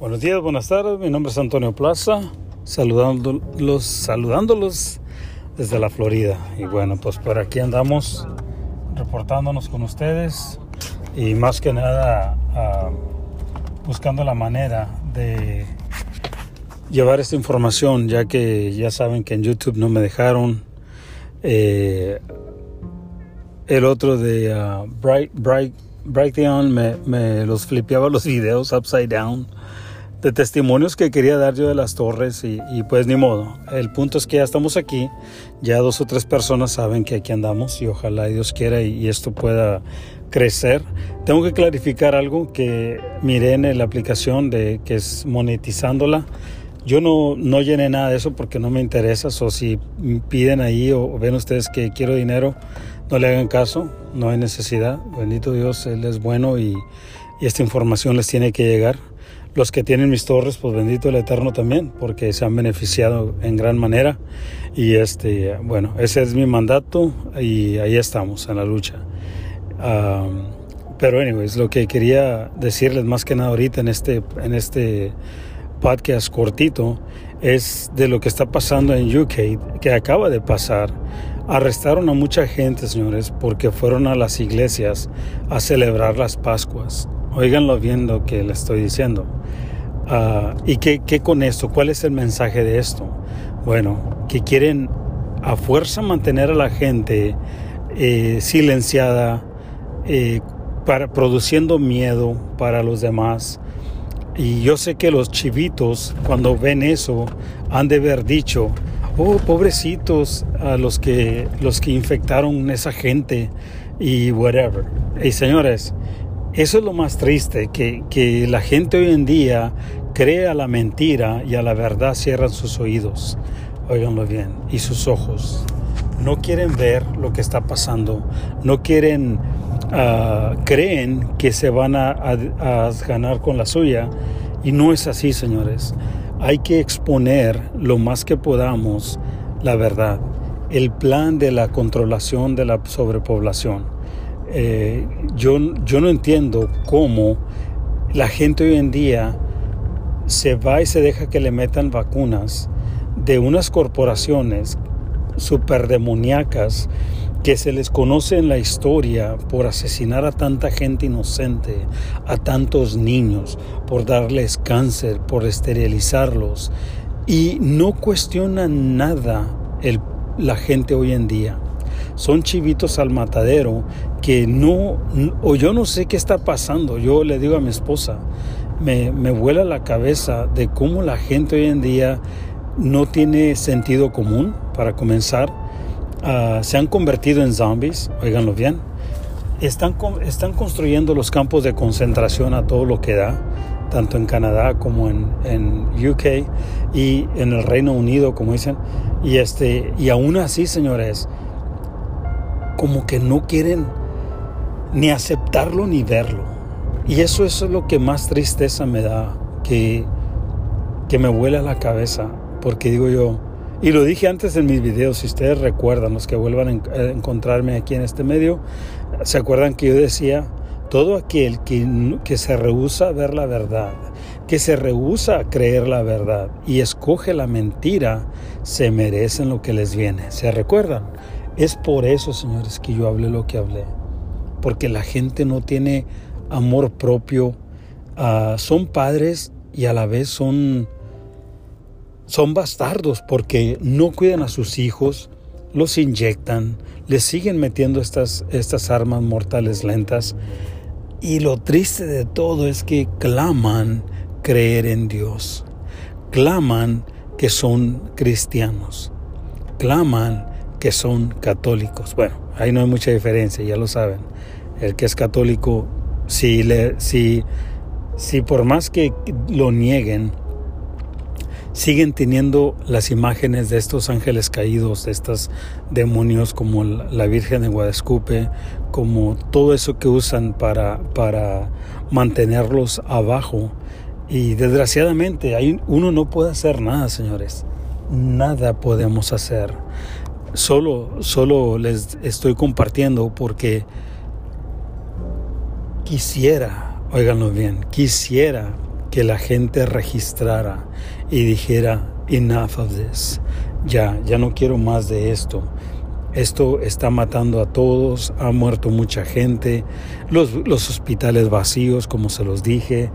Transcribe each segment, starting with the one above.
Buenos días, buenas tardes. Mi nombre es Antonio Plaza, saludándolos, saludándolos desde la Florida. Y bueno, pues por aquí andamos reportándonos con ustedes y más que nada uh, buscando la manera de llevar esta información, ya que ya saben que en YouTube no me dejaron. Eh, el otro de uh, Bright, Bright, me, me los flipeaba los videos upside down de testimonios que quería dar yo de las torres y, pues ni modo. El punto es que ya estamos aquí, ya dos o tres personas saben que aquí andamos y ojalá Dios quiera y, esto pueda crecer. Tengo que clarificar algo que miré en la aplicación de que es monetizándola. Yo no, no llené nada de eso porque no me interesa. O si piden ahí o, ven ustedes que quiero dinero, no le hagan caso. No hay necesidad. Bendito Dios, Él es bueno y esta información les tiene que llegar los que tienen mis torres, pues bendito el Eterno también, porque se han beneficiado en gran manera. Y este, bueno, ese es mi mandato y ahí estamos en la lucha. Um, pero, anyways, lo que quería decirles más que nada ahorita en este, en este podcast cortito es de lo que está pasando en UK, que acaba de pasar. Arrestaron a mucha gente, señores, porque fueron a las iglesias a celebrar las Pascuas. Óiganlo bien lo que le estoy diciendo. Uh, ¿Y qué, qué, con esto? ¿Cuál es el mensaje de esto? Bueno, que quieren a fuerza mantener a la gente eh, silenciada, eh, para, produciendo miedo para los demás. Y yo sé que los chivitos, cuando ven eso, han de haber dicho, oh, pobrecitos a los que, los que infectaron esa gente y whatever. Y señores, eso es lo más triste, que, que, la gente hoy en día cree a la mentira y a la verdad cierran sus oídos, óiganlo bien, y sus ojos. No quieren ver lo que está pasando, no quieren, uh, creen que se van a, a ganar con la suya y no es así, señores. Hay que exponer lo más que podamos la verdad, el plan de la controlación de la sobrepoblación eh, yo, yo no entiendo cómo la gente hoy en día se va y se deja que le metan vacunas de unas corporaciones super demoníacas que se les conoce en la historia por asesinar a tanta gente inocente, a tantos niños, por darles cáncer, por esterilizarlos, y no cuestionan nada la gente hoy en día son chivitos al matadero que no, o yo no sé qué está pasando. Yo le digo a mi esposa, me, me vuela la cabeza de cómo la gente hoy en día no tiene sentido común, para comenzar. Uh, se han convertido en zombies, oiganlo bien. Están, están construyendo los campos de concentración a todo lo que da, tanto en Canadá como en, en UK y en el Reino Unido, como dicen. Y, este, y aún así, señores, como que no quieren ni aceptarlo ni verlo. Y eso, es lo que más tristeza me da, que, que me vuela la cabeza, porque digo yo, y lo dije antes en mis videos, si ustedes recuerdan, los que vuelvan a encontrarme aquí en este medio, se acuerdan que yo decía, todo aquel que, que se rehúsa a ver la verdad, que se rehúsa a creer la verdad y escoge la mentira, se merecen lo que les viene. ¿Se recuerdan? Es por eso, señores, que yo hablé lo que hablé. Porque la gente no tiene amor propio. Uh, son padres y a la vez son, son bastardos porque no cuidan a sus hijos, los inyectan, les siguen metiendo estas, estas armas mortales lentas. Y lo triste de todo es que claman creer en Dios. Claman que son cristianos. Claman que son católicos. Bueno, ahí no hay mucha diferencia, ya lo saben. El que es católico, si, le, si, si por más que lo nieguen, siguen teniendo las imágenes de estos ángeles caídos, de estos demonios como la Virgen de Guadalupe, como todo eso que usan para, para mantenerlos abajo. Y desgraciadamente uno no puede hacer nada, señores. Nada podemos hacer solo, solo les estoy compartiendo porque quisiera, óiganlo bien, quisiera que la gente registrara y dijera, enough of this, ya, ya no quiero más de esto. Esto está matando a todos, ha muerto mucha gente, los, los hospitales vacíos, como se los dije.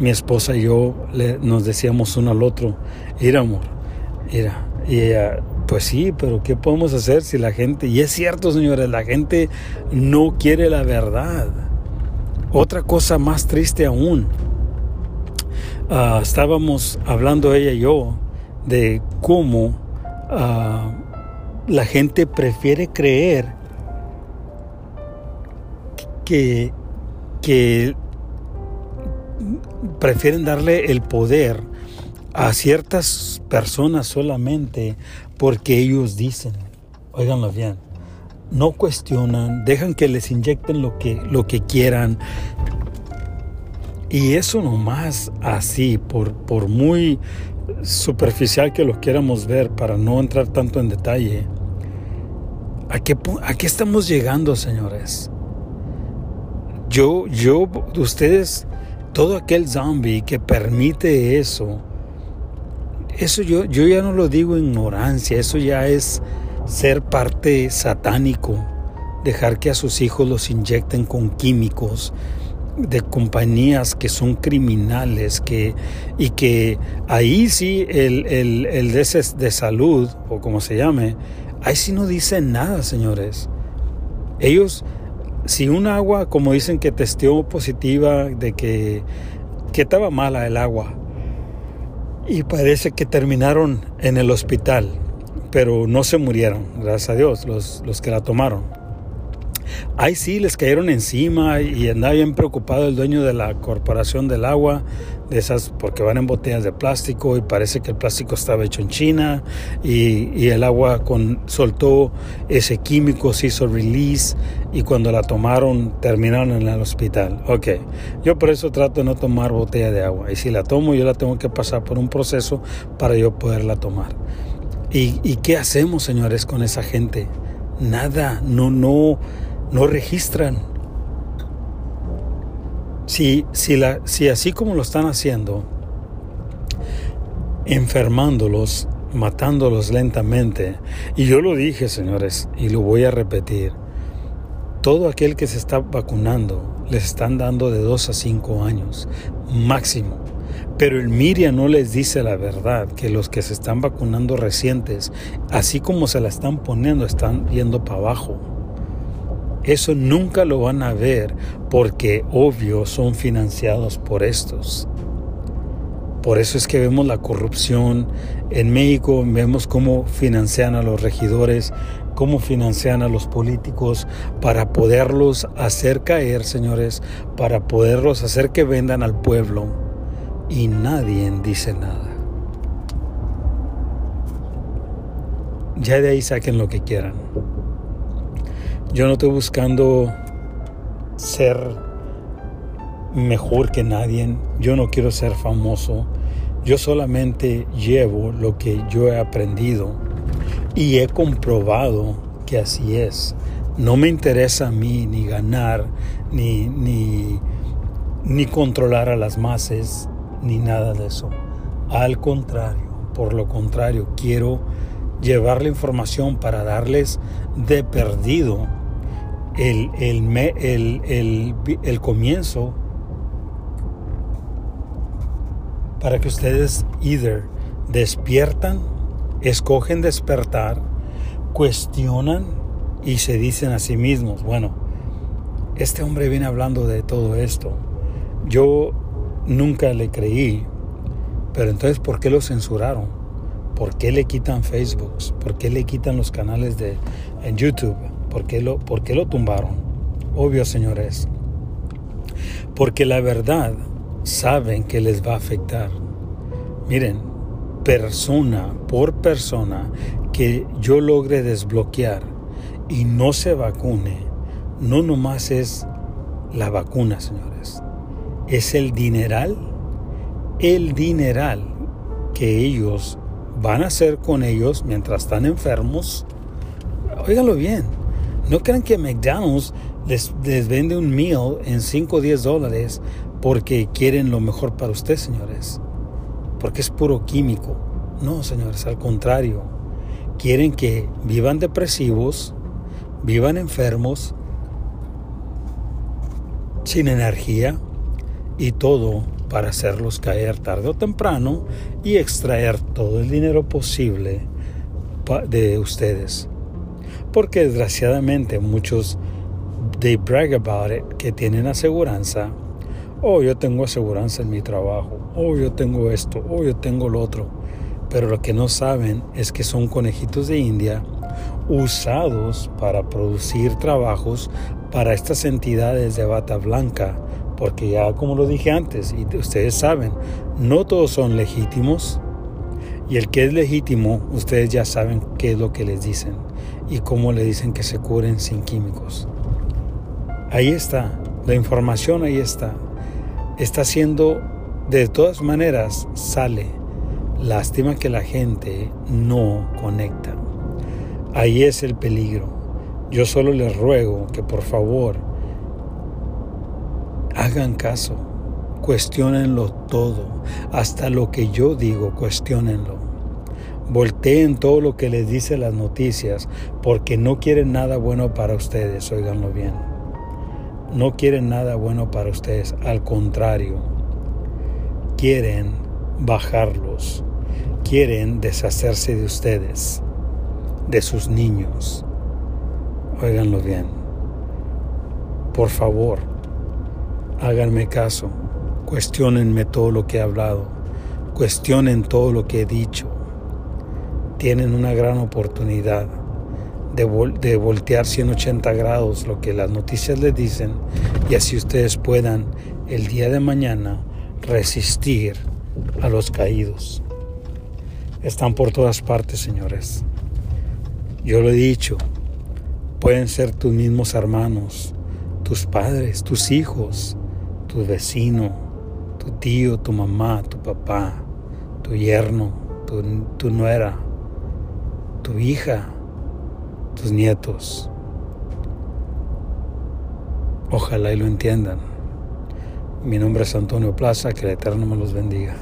Mi esposa y yo nos decíamos uno al otro, era amor, era. Y ella, pues sí, pero ¿qué podemos hacer si la gente, y es cierto señores, la gente no quiere la verdad. Otra cosa más triste aún, uh, estábamos hablando ella y yo de cómo uh, la gente prefiere creer que, que prefieren darle el poder a ciertas personas solamente porque ellos dicen, oiganlo bien, no cuestionan, dejan que les inyecten lo que, lo que quieran. Y eso nomás así, por, por muy superficial que lo quieramos ver, para no entrar tanto en detalle, ¿A qué, ¿A qué, estamos llegando, señores? Yo, yo, ustedes, todo aquel zombie que permite eso, eso yo, yo ya no lo digo ignorancia, eso ya es ser parte satánico, dejar que a sus hijos los inyecten con químicos de compañías que son criminales que, y que ahí sí el, el, el de, de salud, o como se llame, Ahí sí no dicen nada, señores. Ellos, si un agua, como dicen que testeó positiva de que, que estaba mala el agua, y parece que terminaron en el hospital, pero no se murieron, gracias a Dios, los, los que la tomaron. Ahí sí les cayeron encima y andaba bien preocupado el dueño de la corporación del agua, de esas porque van en botellas de plástico y parece que el plástico estaba hecho en China y, el agua con, soltó ese químico, se hizo release y cuando la tomaron terminaron en el hospital. Ok, yo por eso trato de no tomar botella de agua y si la tomo yo la tengo que pasar por un proceso para yo poderla tomar. ¿Y, y qué hacemos, señores, con esa gente? Nada, no, no no registran. Si, si, la, si así como lo están haciendo, enfermándolos, matándolos lentamente, y yo lo dije, señores, y lo voy a repetir, todo aquel que se está vacunando les están dando de 2 a 5 años máximo. Pero el Miria no les dice la verdad, que los que se están vacunando recientes, así como se la están poniendo, están yendo para abajo. Eso nunca lo van a ver porque obvio son financiados por estos. Por eso es que vemos la corrupción en México, vemos cómo financian a los regidores, cómo financian a los políticos para poderlos hacer caer, señores, para poderlos hacer que vendan al pueblo y nadie dice nada. Ya de ahí saquen lo que quieran. Yo no estoy buscando ser mejor que nadie. Yo no quiero ser famoso. Yo solamente llevo lo que yo he aprendido y he comprobado que así es. No me interesa a mí ni ganar, ni, ni, ni controlar a las masas, ni nada de eso. Al contrario, por lo contrario, quiero llevar la información para darles de perdido el, el, el, comienzo para que ustedes either despiertan, escogen despertar, cuestionan y se dicen a sí mismos, bueno, este hombre viene hablando de todo esto. Yo nunca le creí, pero entonces ¿por qué lo censuraron? ¿Por qué le quitan Facebook? ¿Por qué le quitan los canales de en YouTube? ¿Por qué lo, por qué lo tumbaron? Obvio, señores. Porque la verdad saben que les va a afectar. Miren, persona por persona que yo logre desbloquear y no se vacune, no nomás es la vacuna, señores. Es el dineral, el dineral que ellos van a hacer con ellos mientras están enfermos. Óiganlo bien, no crean que McDonald's les, les vende un meal en 5 o 10 dólares porque quieren lo mejor para usted, señores. Porque es puro químico. No, señores, al contrario. Quieren que vivan depresivos, vivan enfermos, sin energía y todo para hacerlos caer tarde o temprano y extraer todo el dinero posible de ustedes. Porque desgraciadamente muchos they brag about it que tienen aseguranza. Oh, yo tengo aseguranza en mi trabajo. Oh, yo tengo esto. Oh, yo tengo lo otro. Pero lo que no saben es que son conejitos de India usados para producir trabajos para estas entidades de bata blanca, porque ya como lo dije antes, y ustedes saben, no todos son legítimos, y el que es legítimo, ustedes ya saben qué es lo que les dicen y cómo le dicen que se curen sin químicos. Ahí está, la información ahí está. Está siendo, de todas maneras, sale. Lástima que la gente no conecta. Ahí es el peligro. Yo solo les ruego que por favor hagan caso, cuestionenlo todo, hasta lo que yo digo, cuestionenlo. Volteen todo lo que les dice las noticias, porque no quieren nada bueno para ustedes, oiganlo bien. No quieren nada bueno para ustedes, al contrario, quieren bajarlos, quieren deshacerse de ustedes, de sus niños. Óiganlo bien. Por favor, háganme caso, cuestionenme todo lo que he hablado, cuestionen todo lo que he dicho. Tienen una gran oportunidad de, de voltear 180 grados lo que las noticias les dicen y así ustedes puedan el día de mañana resistir a los caídos. Están por todas partes, señores. Yo lo he dicho, Pueden ser tus mismos hermanos, tus padres, tus hijos, tu vecino, tu tío, tu mamá, tu papá, tu yerno, tu, nuera, tu hija, tus nietos. Ojalá y lo entiendan. Mi nombre es Antonio Plaza, que el Eterno me los bendiga.